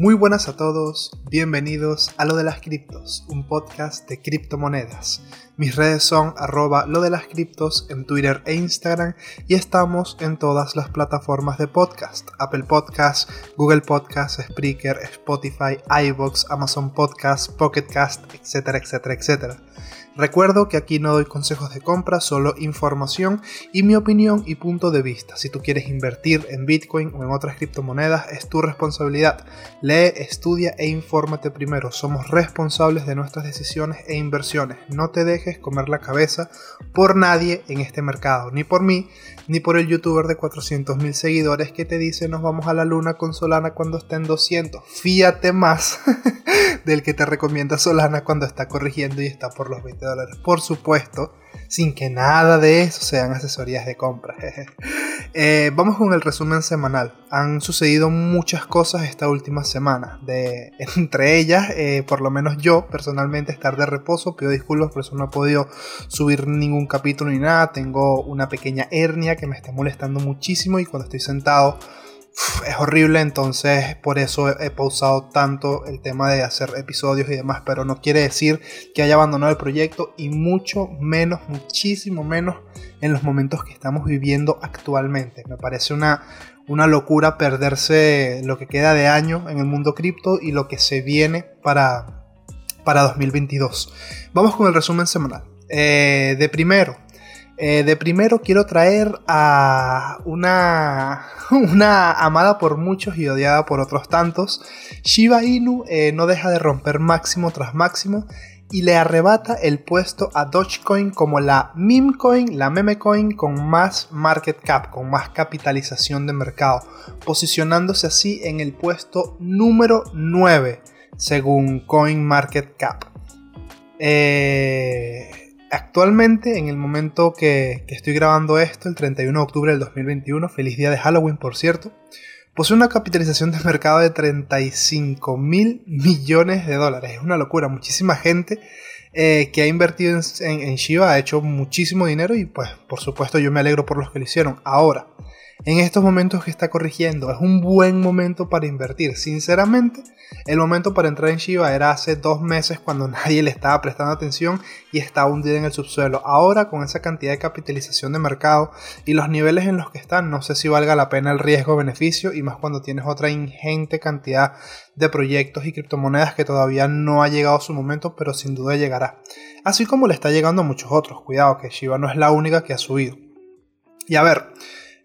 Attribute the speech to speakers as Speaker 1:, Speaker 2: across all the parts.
Speaker 1: Muy buenas a todos, bienvenidos a Lo de las Criptos, un podcast de criptomonedas. Mis redes son arroba lo de las criptos en Twitter e Instagram y estamos en todas las plataformas de podcast, Apple Podcasts, Google Podcasts, Spreaker, Spotify, iVoox, Amazon Podcasts, Pocket Cast, etcétera, etcétera, etcétera. Recuerdo que aquí no doy consejos de compra, solo información y mi opinión y punto de vista. Si tú quieres invertir en Bitcoin o en otras criptomonedas, es tu responsabilidad. Lee, estudia e infórmate primero. Somos responsables de nuestras decisiones e inversiones. No te dejes comer la cabeza por nadie en este mercado, ni por mí, ni por el youtuber de 400.000 seguidores que te dice nos vamos a la luna con Solana cuando está en 200. Fíate más del que te recomienda Solana cuando está corrigiendo y está por los 20 Por supuesto, sin que nada de eso sean asesorías de compra. Eh, vamos con el resumen semanal. Han sucedido muchas cosas esta última semana. De, entre ellas, eh, por lo menos yo personalmente estar de reposo. Pido disculpas por eso no he podido subir ningún capítulo ni nada. Tengo una pequeña hernia que me está molestando muchísimo y cuando estoy sentado es horrible, entonces por eso he, pausado tanto el tema de hacer episodios y demás, pero no quiere decir que haya abandonado el proyecto y mucho menos, muchísimo menos en los momentos que estamos viviendo actualmente. Me parece una, una locura perderse lo que queda de año en el mundo cripto y lo que se viene para, para 2022. Vamos con el resumen semanal. Eh, de primero, eh, de primero quiero traer a una, una amada por muchos y odiada por otros tantos. Shiba Inu eh, no deja de romper máximo tras máximo y le arrebata el puesto a Dogecoin como la meme coin, la meme coin con más market cap, con más capitalización de mercado, posicionándose así en el puesto número 9 según CoinMarketCap. Eh, Actualmente, en el momento que, estoy grabando esto, el 31 de octubre del 2021, feliz día de Halloween por cierto, posee una capitalización de mercado de 35 mil millones de dólares. Es una locura, muchísima gente eh, que ha invertido en, en, Shiba ha hecho muchísimo dinero y pues por supuesto yo me alegro por los que lo hicieron. Ahora, en estos momentos que está corrigiendo. Es un buen momento para invertir. Sinceramente, el momento para entrar en Shiba era hace dos meses cuando nadie le estaba prestando atención y estaba hundido en el subsuelo. Ahora, con esa cantidad de capitalización de mercado y los niveles en los que están, no sé si valga la pena el riesgo-beneficio y más cuando tienes otra ingente cantidad de proyectos y criptomonedas que todavía no ha llegado su momento, pero sin duda llegará. Así como le está llegando a muchos otros. Cuidado, que Shiba no es la única que ha subido. Y a ver,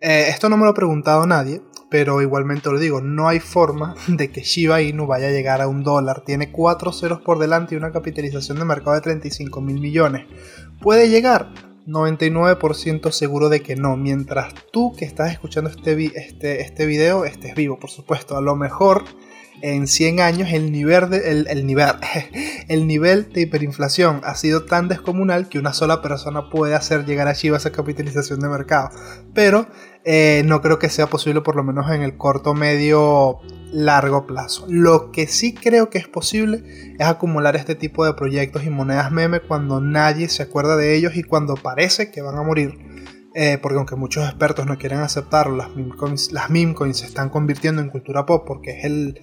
Speaker 1: eh, esto no me lo ha preguntado nadie, pero igualmente lo digo, no hay forma de que Shiba Inu vaya a llegar a un dólar. Tiene cuatro ceros por delante y una capitalización de mercado de 35 mil millones. ¿Puede llegar? 99% seguro de que no. Mientras tú que estás escuchando este, este, este video estés vivo, por supuesto. A lo mejor en 100 años el nivel, de, el, nivel, el nivel de hiperinflación ha sido tan descomunal que una sola persona puede hacer llegar a Shiba esa capitalización de mercado. Pero eh, no creo que sea posible por lo menos en el corto, medio, largo plazo. Lo que sí creo que es posible es acumular este tipo de proyectos y monedas meme cuando nadie se acuerda de ellos y cuando parece que van a morir. Eh, porque aunque muchos expertos no quieren aceptarlo, las meme, coins, las se están convirtiendo en cultura pop porque es el,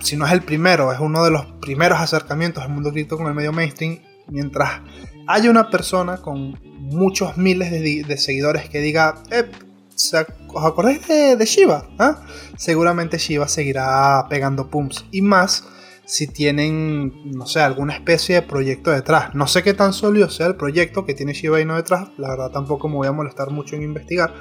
Speaker 1: si no es el primero, es uno de los primeros acercamientos al mundo cripto con el medio mainstream. Mientras haya una persona con muchos miles de, seguidores que diga, eh, ¿os acordáis de, de Shiba? ¿Ah? Seguramente Shiba seguirá pegando pumps. Y más si tienen, no sé, alguna especie de proyecto detrás. No sé qué tan sólido sea el proyecto que tiene Shiba Inu detrás. La verdad tampoco me voy a molestar mucho en investigar.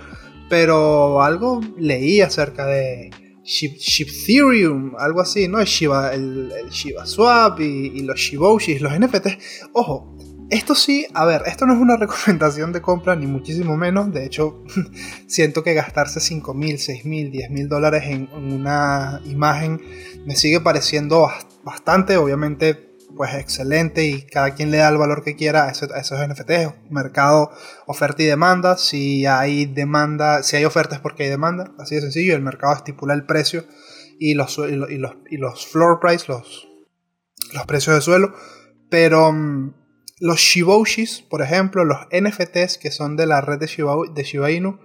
Speaker 1: Pero algo leí acerca de Ethereum, algo así, ¿no? El Shiba, el, Shiba Swap y, y los Shiboshis, los NFTs. Ojo, esto sí, a ver, esto no es una recomendación de compra, ni muchísimo menos. De hecho, siento que gastarse 5 mil, 6 mil, 10 mil dólares en, una imagen me sigue pareciendo bastante, obviamente, pues excelente y cada quien le da el valor que quiera a esos, NFTs. Mercado, oferta y demanda. Si hay demanda, si hay ofertas porque hay demanda, así de sencillo. El mercado estipula el precio y los, y los, y los floor price, los, los precios de suelo. Pero mm, los Shiboshis, por ejemplo, los NFTs que son de la red de Shiba, Inu,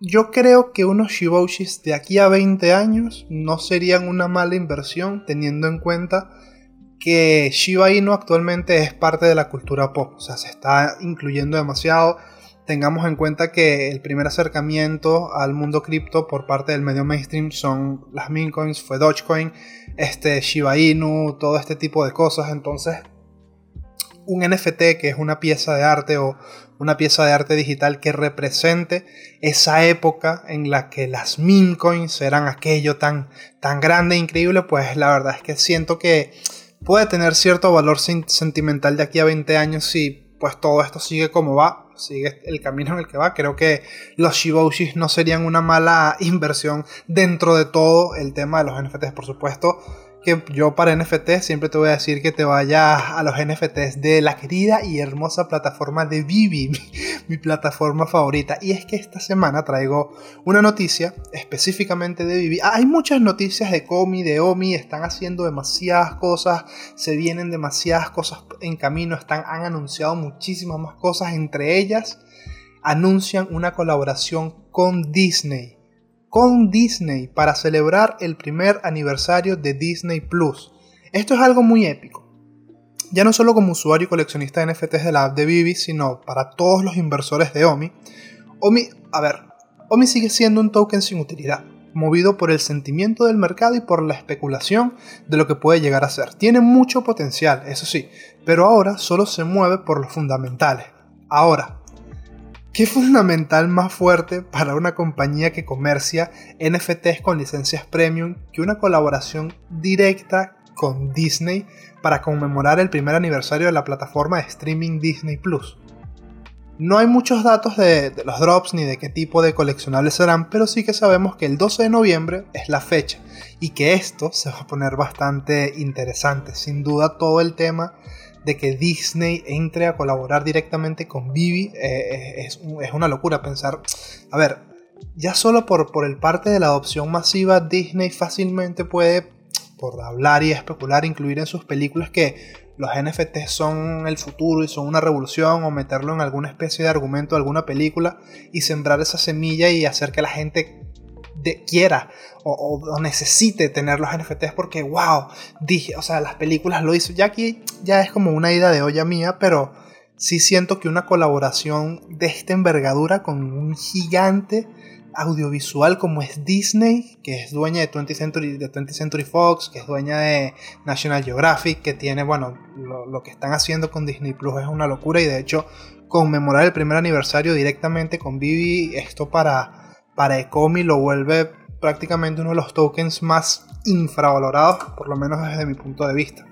Speaker 1: yo creo que unos Shiboshis de aquí a 20 años no serían una mala inversión teniendo en cuenta que Shiba Inu actualmente es parte de la cultura pop, o sea, se está incluyendo demasiado. Tengamos en cuenta que el primer acercamiento al mundo cripto por parte del medio mainstream son las meme coins, fue Dogecoin, este Shiba Inu, todo este tipo de cosas, entonces un NFT que es una pieza de arte o una pieza de arte digital que represente esa época en la que las meme coins eran aquello tan, tan grande e increíble, pues la verdad es que siento que puede tener cierto valor sentimental de aquí a 20 años si pues todo esto sigue como va, sigue el camino en el que va. Creo que los Shiboshis no serían una mala inversión dentro de todo el tema de los NFTs, por supuesto que yo para NFT siempre te voy a decir que te vayas a los NFTs de la querida y hermosa plataforma de Vivi, mi, plataforma favorita. Y es que esta semana traigo una noticia específicamente de Vivi. Ah, hay muchas noticias de Comi, de Omi, están haciendo demasiadas cosas, se vienen demasiadas cosas en camino, están, han anunciado muchísimas más cosas, entre ellas anuncian una colaboración con Disney con Disney para celebrar el primer aniversario de Disney Plus. Esto es algo muy épico. Ya no solo como usuario y coleccionista de NFTs de la app de Vivi, sino para todos los inversores de OMI. OMI, a ver, OMI sigue siendo un token sin utilidad, movido por el sentimiento del mercado y por la especulación de lo que puede llegar a ser. Tiene mucho potencial, eso sí, pero ahora solo se mueve por los fundamentales. Ahora, ¿Qué fundamental más fuerte para una compañía que comercia NFTs con licencias premium que una colaboración directa con Disney para conmemorar el primer aniversario de la plataforma de streaming Disney Plus? No hay muchos datos de, de, los drops ni de qué tipo de coleccionables serán, pero sí que sabemos que el 12 de noviembre es la fecha y que esto se va a poner bastante interesante. Sin duda todo el tema de que Disney entre a colaborar directamente con Vivi eh, es, una locura pensar. A ver, ya solo por, por el parte de la adopción masiva, Disney fácilmente puede, por hablar y especular, incluir en sus películas que los NFTs son el futuro y son una revolución o meterlo en alguna especie de argumento de alguna película y sembrar esa semilla y hacer que la gente quiera o, necesite tener los NFTs porque, wow, dije, o sea, las películas lo hizo. Ya aquí ya es como una idea de olla mía, pero sí siento que una colaboración de esta envergadura con un gigante audiovisual como es Disney, que es dueña de 20 Century, de 20 Century Fox, que es dueña de National Geographic, que tiene, bueno, lo, lo, que están haciendo con Disney Plus es una locura y de hecho conmemorar el primer aniversario directamente con Vivi, esto para para Ecomi lo vuelve prácticamente uno de los tokens más infravalorados, por lo menos desde mi punto de vista.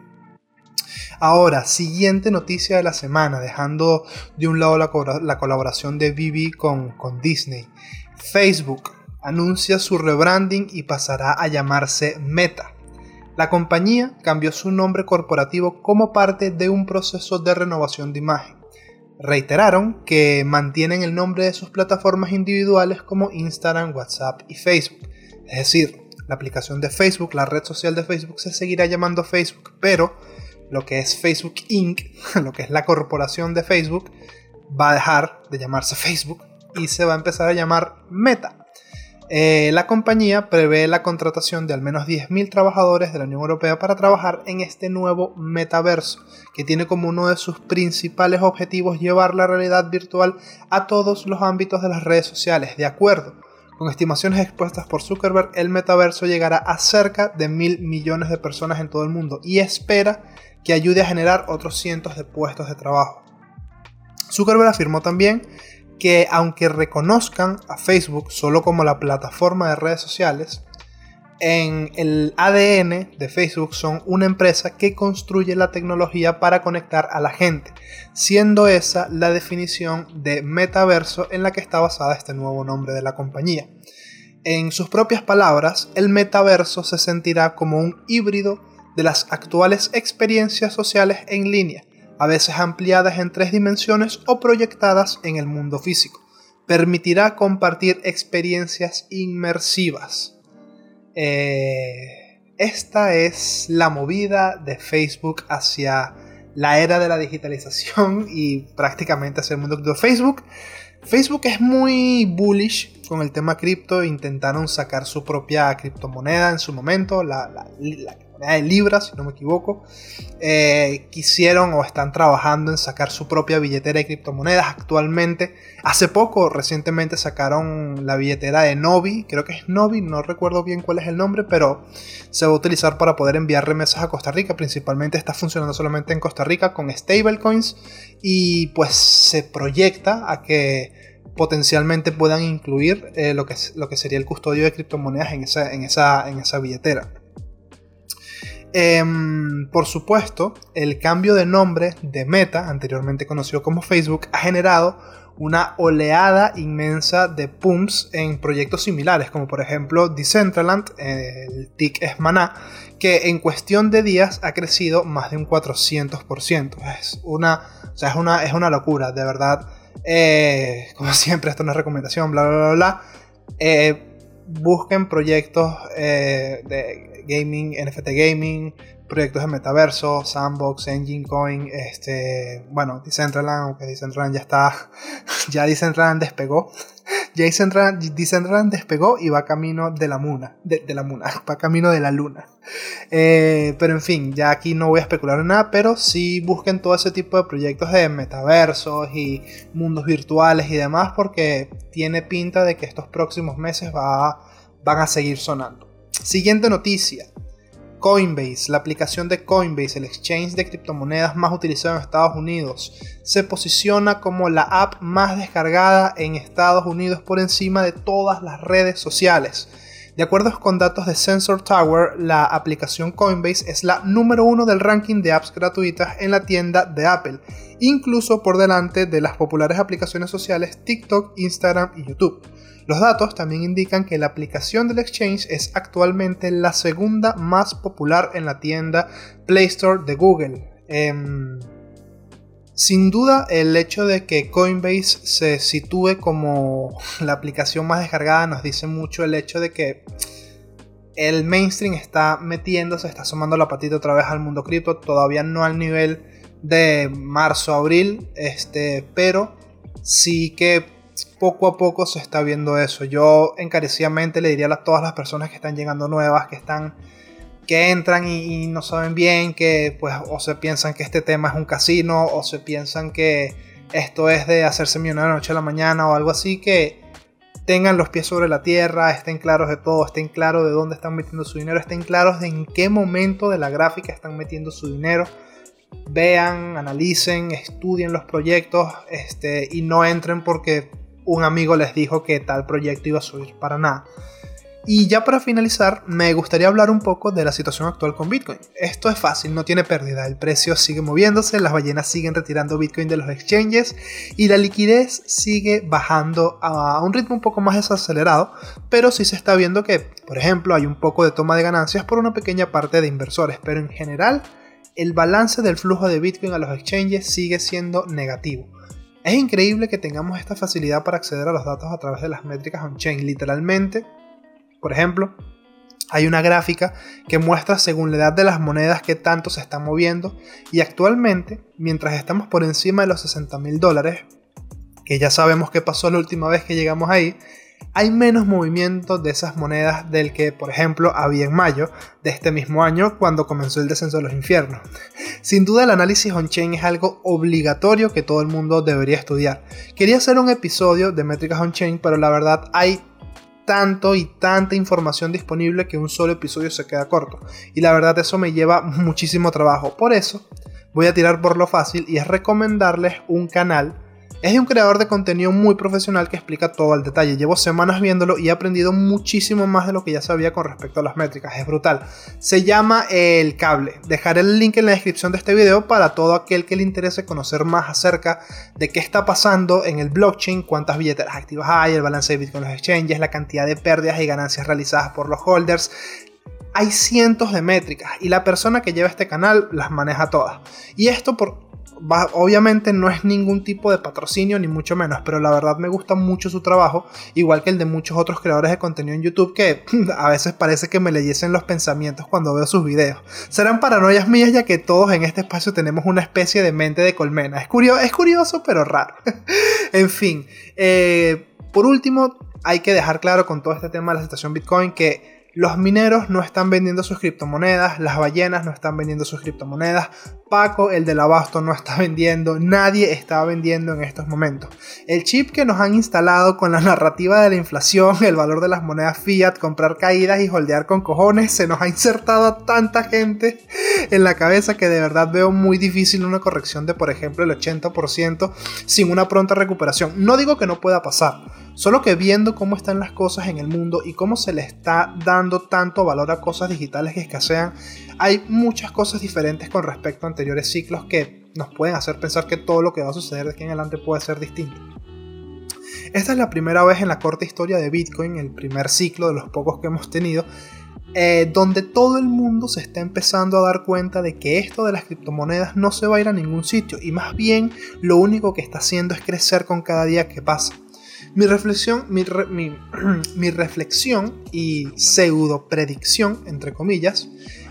Speaker 1: Ahora, siguiente noticia de la semana, dejando de un lado la, colaboración de Vivi con, con Disney. Facebook anuncia su rebranding y pasará a llamarse Meta. La compañía cambió su nombre corporativo como parte de un proceso de renovación de imagen reiteraron que mantienen el nombre de sus plataformas individuales como Instagram, WhatsApp y Facebook. Es decir, la aplicación de Facebook, la red social de Facebook se seguirá llamando Facebook, pero lo que es Facebook Inc., lo que es la corporación de Facebook, va a dejar de llamarse Facebook y se va a empezar a llamar Meta. Eh, la compañía prevé la contratación de al menos 10.000 trabajadores de la Unión Europea para trabajar en este nuevo metaverso, que tiene como uno de sus principales objetivos llevar la realidad virtual a todos los ámbitos de las redes sociales. De acuerdo con estimaciones expuestas por Zuckerberg, el metaverso llegará a cerca de mil millones de personas en todo el mundo y espera que ayude a generar otros cientos de puestos de trabajo. Zuckerberg afirmó también que aunque reconozcan a Facebook solo como la plataforma de redes sociales, en el ADN de Facebook son una empresa que construye la tecnología para conectar a la gente, siendo esa la definición de metaverso en la que está basada este nuevo nombre de la compañía. En sus propias palabras, el metaverso se sentirá como un híbrido de las actuales experiencias sociales en línea, a veces ampliadas en tres dimensiones o proyectadas en el mundo físico. Permitirá compartir experiencias inmersivas. Eh, esta es la movida de Facebook hacia la era de la digitalización y prácticamente hacia el mundo de Facebook. Facebook es muy bullish con el tema cripto, intentaron sacar su propia criptomoneda en su momento, la, la, de Libra, si no me equivoco. Eh, quisieron o están trabajando en sacar su propia billetera de criptomonedas actualmente. Hace poco, recientemente sacaron la billetera de Novi, creo que es Novi, no recuerdo bien cuál es el nombre, pero se va a utilizar para poder enviar remesas a Costa Rica. Principalmente está funcionando solamente en Costa Rica con stablecoins y pues se proyecta a que potencialmente puedan incluir eh, lo, que, lo que sería el custodio de criptomonedas en esa, en esa, en esa billetera. Em, por supuesto, el cambio de nombre de Meta, anteriormente conocido como Facebook, ha generado una oleada inmensa de pumps en proyectos similares, como por ejemplo Decentraland, el TIC es Maná, que en cuestión de días ha crecido más de un 400%. Es una, o sea, es una, es una locura, de verdad. Eh, como siempre, esto es una recomendación, bla, bla, bla, bla. Eh, busquen proyectos eh, de gaming, NFT gaming, proyectos de metaverso, Sandbox, Engine Coin, este, bueno, Decentraland, aunque Decentraland ya está, ya Decentraland despegó, ya Decentraland, despegó y va camino de la luna, de, la luna, va camino de la luna. Eh, pero en fin, ya aquí no voy a especular en nada, pero sí busquen todo ese tipo de proyectos de metaversos y mundos virtuales y demás, porque tiene pinta de que estos próximos meses va, van a seguir sonando. Siguiente noticia. Coinbase, la aplicación de Coinbase, el exchange de criptomonedas más utilizado en Estados Unidos, se posiciona como la app más descargada en Estados Unidos por encima de todas las redes sociales. De acuerdo con datos de Sensor Tower, la aplicación Coinbase es la número uno del ranking de apps gratuitas en la tienda de Apple, incluso por delante de las populares aplicaciones sociales TikTok, Instagram y YouTube. Los datos también indican que la aplicación del exchange es actualmente la segunda más popular en la tienda Play Store de Google. Em, sin duda, el hecho de que Coinbase se sitúe como la aplicación más descargada nos dice mucho el hecho de que el mainstream está metiéndose, está sumando la patita otra vez al mundo cripto, todavía no al nivel de marzo, abril, este, pero sí que poco a poco se está viendo eso. Yo encarecidamente le diría a todas las personas que están llegando nuevas, que están que entran y, no saben bien, que pues o se piensan que este tema es un casino o se piensan que esto es de hacerse millonario de noche a la mañana o algo así, que tengan los pies sobre la tierra, estén claros de todo, estén claros de dónde están metiendo su dinero, estén claros de en qué momento de la gráfica están metiendo su dinero. Vean, analicen, estudien los proyectos este, y no entren porque un amigo les dijo que tal proyecto iba a subir para nada. Y ya para finalizar, me gustaría hablar un poco de la situación actual con Bitcoin. Esto es fácil, no tiene pérdida, el precio sigue moviéndose, las ballenas siguen retirando Bitcoin de los exchanges y la liquidez sigue bajando a un ritmo un poco más desacelerado, pero sí se está viendo que, por ejemplo, hay un poco de toma de ganancias por una pequeña parte de inversores, pero en general el balance del flujo de Bitcoin a los exchanges sigue siendo negativo. Es increíble que tengamos esta facilidad para acceder a los datos a través de las métricas on-chain. Literalmente, por ejemplo, hay una gráfica que muestra según la edad de las monedas que tanto se están moviendo y actualmente, mientras estamos por encima de los 60 mil dólares, que ya sabemos qué pasó la última vez que llegamos ahí, hay menos movimiento de esas monedas del que, por ejemplo, había en mayo de este mismo año cuando comenzó el descenso de los infiernos. Sin duda el análisis on-chain es algo obligatorio que todo el mundo debería estudiar. Quería hacer un episodio de métricas on-chain, pero la verdad hay tanto y tanta información disponible que un solo episodio se queda corto. Y la verdad eso me lleva muchísimo trabajo. Por eso voy a tirar por lo fácil y es recomendarles un canal es de un creador de contenido muy profesional que explica todo al detalle. Llevo semanas viéndolo y he aprendido muchísimo más de lo que ya sabía con respecto a las métricas. Es brutal. Se llama El Cable. Dejaré el link en la descripción de este video para todo aquel que le interese conocer más acerca de qué está pasando en el blockchain, cuántas billeteras activas hay, el balance de Bitcoin en los exchanges, la cantidad de pérdidas y ganancias realizadas por los holders, hay cientos de métricas y la persona que lleva este canal las maneja todas. Y esto por obviamente no es ningún tipo de patrocinio ni mucho menos, pero la verdad me gusta mucho su trabajo, igual que el de muchos otros creadores de contenido en YouTube que a veces parece que me leyesen los pensamientos cuando veo sus videos. Serán paranoias mías ya que todos en este espacio tenemos una especie de mente de colmena. Es curioso, es curioso pero raro. en fin, eh, por último, hay que dejar claro con todo este tema de la situación Bitcoin que los mineros no están vendiendo sus criptomonedas, las ballenas no están vendiendo sus criptomonedas, Paco, el del abasto, no está vendiendo, nadie está vendiendo en estos momentos. El chip que nos han instalado con la narrativa de la inflación, el valor de las monedas fiat, comprar caídas y holdear con cojones, se nos ha insertado a tanta gente en la cabeza que de verdad veo muy difícil una corrección de, por ejemplo, el 80% sin una pronta recuperación. No digo que no pueda pasar, solo que viendo cómo están las cosas en el mundo y cómo se le está dando tanto valor a cosas digitales que escasean, hay muchas cosas diferentes con respecto a anteriores ciclos que nos pueden hacer pensar que todo lo que va a suceder de aquí en adelante puede ser distinto. Esta es la primera vez en la corta historia de Bitcoin, el primer ciclo de los pocos que hemos tenido, eh, donde todo el mundo se está empezando a dar cuenta de que esto de las criptomonedas no se va a ir a ningún sitio y más bien lo único que está haciendo es crecer con cada día que pasa. Mi reflexión, mi, reflexión y pseudo predicción, entre comillas,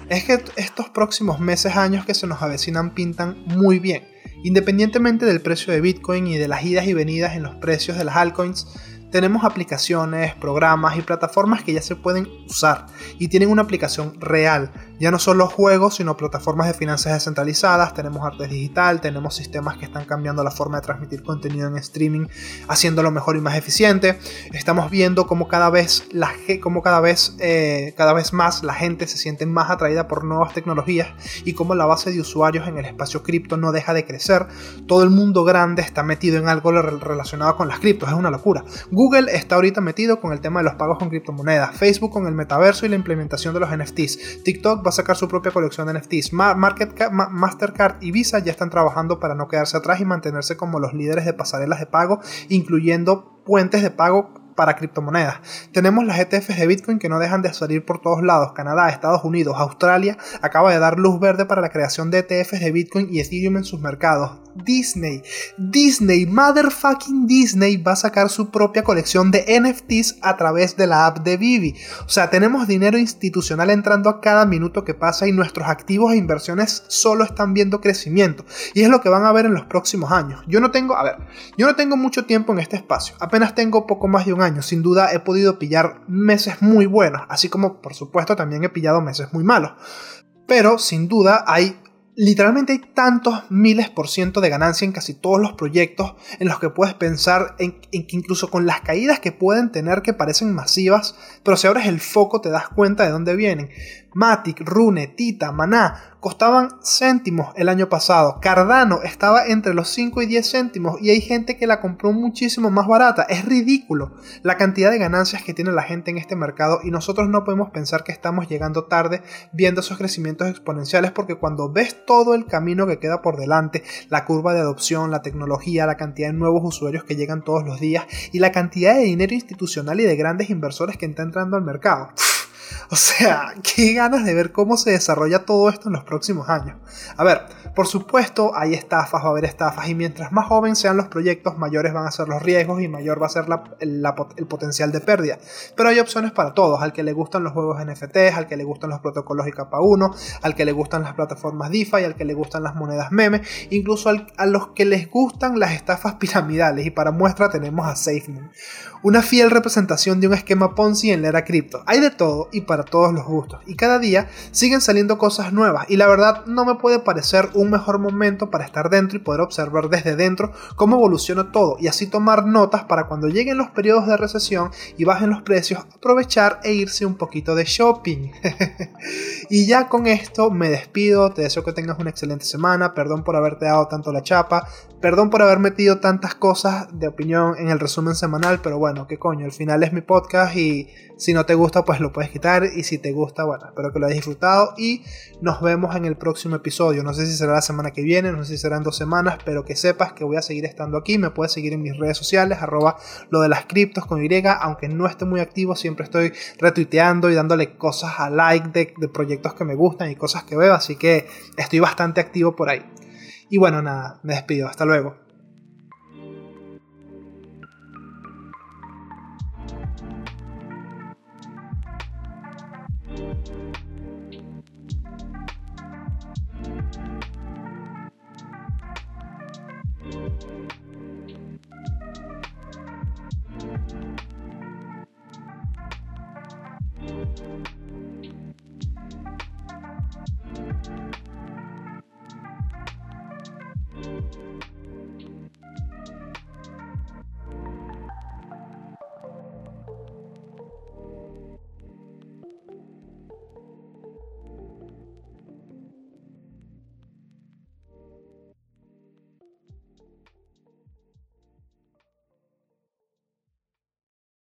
Speaker 1: es que estos próximos meses, años que se nos avecinan pintan muy bien. Independientemente del precio de Bitcoin y de las idas y venidas en los precios de las altcoins, tenemos aplicaciones, programas y plataformas que ya se pueden usar y tienen una aplicación real. Ya no solo juegos, sino plataformas de finanzas descentralizadas, tenemos arte digital, tenemos sistemas que están cambiando la forma de transmitir contenido en streaming, haciéndolo mejor y más eficiente. Estamos viendo cómo cada vez, la, cómo cada vez, eh, cada vez más la gente se siente más atraída por nuevas tecnologías y cómo la base de usuarios en el espacio cripto no deja de crecer. Todo el mundo grande está metido en algo relacionado con las criptos, es una locura. Google está ahorita metido con el tema de los pagos con criptomonedas, Facebook con el metaverso y la implementación de los NFTs, TikTok va a sacar su propia colección de NFTs, Mastercard y Visa ya están trabajando para no quedarse atrás y mantenerse como los líderes de pasarelas de pago, incluyendo puentes de pago para criptomonedas. Tenemos las ETFs de Bitcoin que no dejan de salir por todos lados. Canadá, Estados Unidos, Australia acaba de dar luz verde para la creación de ETFs de Bitcoin y Ethereum en sus mercados. Disney, Disney, motherfucking Disney va a sacar su propia colección de NFTs a través de la app de Vivi. O sea, tenemos dinero institucional entrando a cada minuto que pasa y nuestros activos e inversiones solo están viendo crecimiento. Y es lo que van a ver en los próximos años. Yo no tengo, a ver, yo no tengo mucho tiempo en este espacio. Apenas tengo poco más de un año. Sin duda he podido pillar meses muy buenos, así como por supuesto también he pillado meses muy malos. Pero sin duda hay literalmente hay tantos miles por ciento de ganancia en casi todos los proyectos en los que puedes pensar en, en, que incluso con las caídas que pueden tener que parecen masivas, pero si abres el foco te das cuenta de dónde vienen. Matic, Rune, Tita, Maná, costaban céntimos el año pasado. Cardano estaba entre los 5 y 10 céntimos y hay gente que la compró muchísimo más barata. Es ridículo la cantidad de ganancias que tiene la gente en este mercado y nosotros no podemos pensar que estamos llegando tarde viendo esos crecimientos exponenciales porque cuando ves todo el camino que queda por delante, la curva de adopción, la tecnología, la cantidad de nuevos usuarios que llegan todos los días y la cantidad de dinero institucional y de grandes inversores que está entrando al mercado. O sea, qué ganas de ver cómo se desarrolla todo esto en los próximos años. A ver, por supuesto, hay estafas, va a haber estafas, y mientras más jóvenes sean los proyectos, mayores van a ser los riesgos y mayor va a ser el potencial de pérdida. Pero hay opciones para todos: al que le gustan los juegos NFTs, al que le gustan los protocolos y capa 1, al que le gustan las plataformas DeFi, al que le gustan las monedas meme, incluso a los que les gustan las estafas piramidales. Y para muestra tenemos a SafeMoon, una fiel representación de un esquema Ponzi en la era cripto. Hay de todo y para todos los gustos. Y cada día siguen saliendo cosas nuevas. Y la verdad no me puede parecer un mejor momento para estar dentro y poder observar desde dentro cómo evoluciona todo. Y así tomar notas para cuando lleguen los periodos de recesión y bajen los precios, aprovechar e irse un poquito de shopping. y ya con esto me despido. Te deseo que tengas una excelente semana. Perdón por haberte dado tanto la chapa. Perdón por haber metido tantas cosas de opinión en el resumen semanal. Pero bueno, qué coño. Al final es mi podcast y si no te gusta pues lo puedes quitar y si te gusta, bueno, espero que lo hayas disfrutado y nos vemos en el próximo episodio. No sé si será la semana que viene, no sé si serán dos semanas, pero que sepas que voy a seguir estando aquí. Me puedes seguir en mis redes sociales, arroba lo de las criptos con Y, aunque no esté muy activo, siempre estoy retuiteando y dándole cosas a like de, de proyectos que me gustan y cosas que veo, así que estoy bastante activo por ahí. Y bueno, nada, me despido. Hasta luego. you